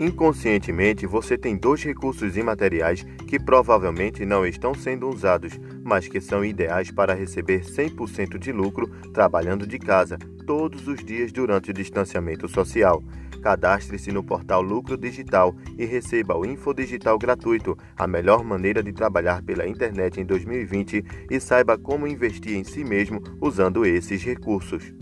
Inconscientemente, você tem dois recursos imateriais que provavelmente não estão sendo usados, mas que são ideais para receber 100% de lucro trabalhando de casa todos os dias durante o distanciamento social. Cadastre-se no portal Lucro Digital e receba o Infodigital gratuito, a melhor maneira de trabalhar pela internet em 2020 e saiba como investir em si mesmo usando esses recursos.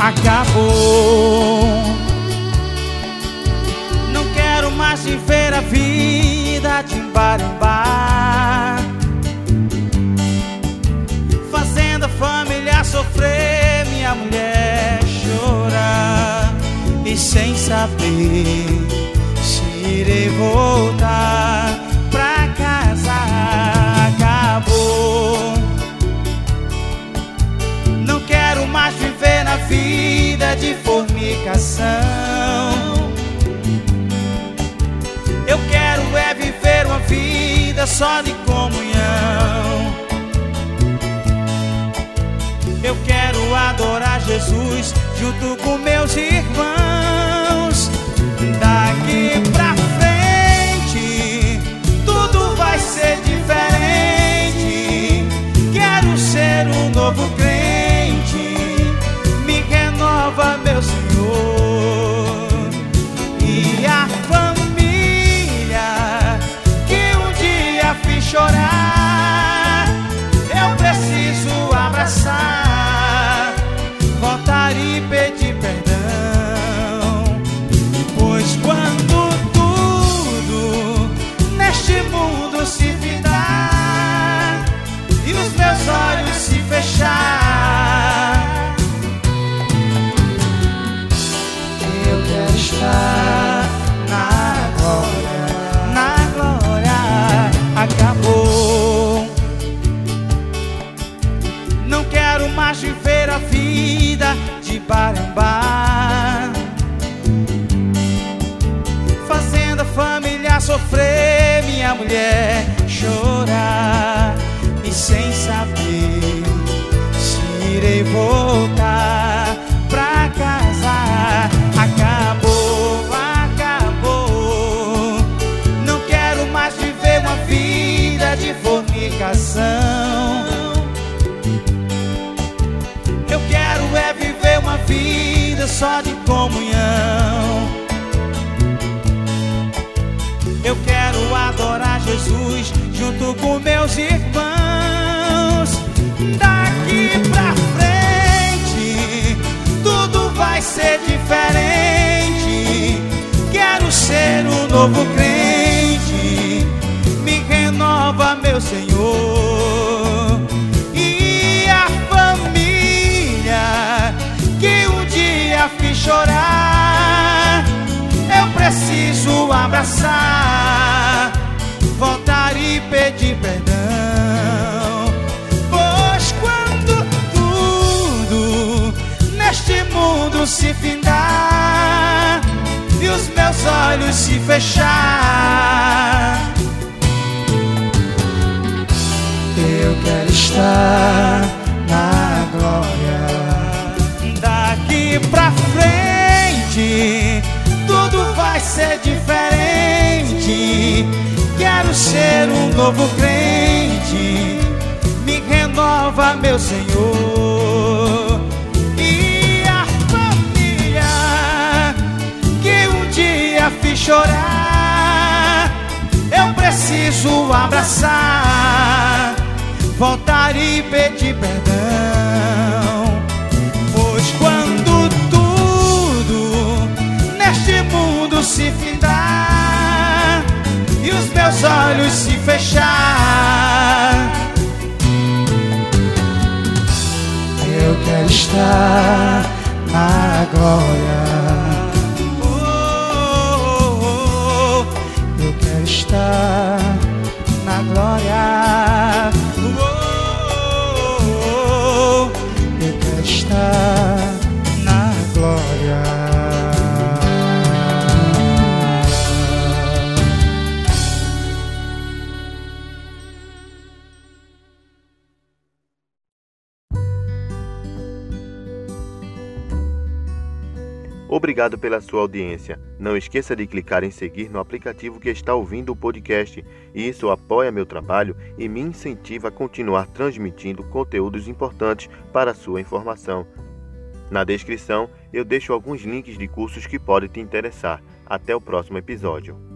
Acabou. Não quero mais viver a vida de bar em bar, fazendo a família sofrer, minha mulher chorar. E sem saber se irei voltar só de comunhão. Eu quero adorar Jesus junto com meus irmãos. Mais viver a vida de bar em bar, fazendo a família sofrer, minha mulher só de comunhão. Eu quero adorar Jesus junto com meus irmãos. Daqui pra frente, tudo vai ser diferente. Quero ser um novo crente. Me renova, meu Senhor. Chorar, eu preciso abraçar, voltar e pedir perdão. Pois quando tudo neste mundo se findar e os meus olhos se fechar, eu quero estar novo crente. Me renova, meu Senhor. E a família que um dia fiz chorar, eu preciso abraçar, voltar e pedir perdão. meus olhos se fechar. Eu quero estar na glória. Obrigado pela sua audiência. Não esqueça de clicar em seguir no aplicativo que está ouvindo o podcast. Isso apoia meu trabalho e me incentiva a continuar transmitindo conteúdos importantes para a sua informação. Na descrição eu deixo alguns links de cursos que podem te interessar. Até o próximo episódio.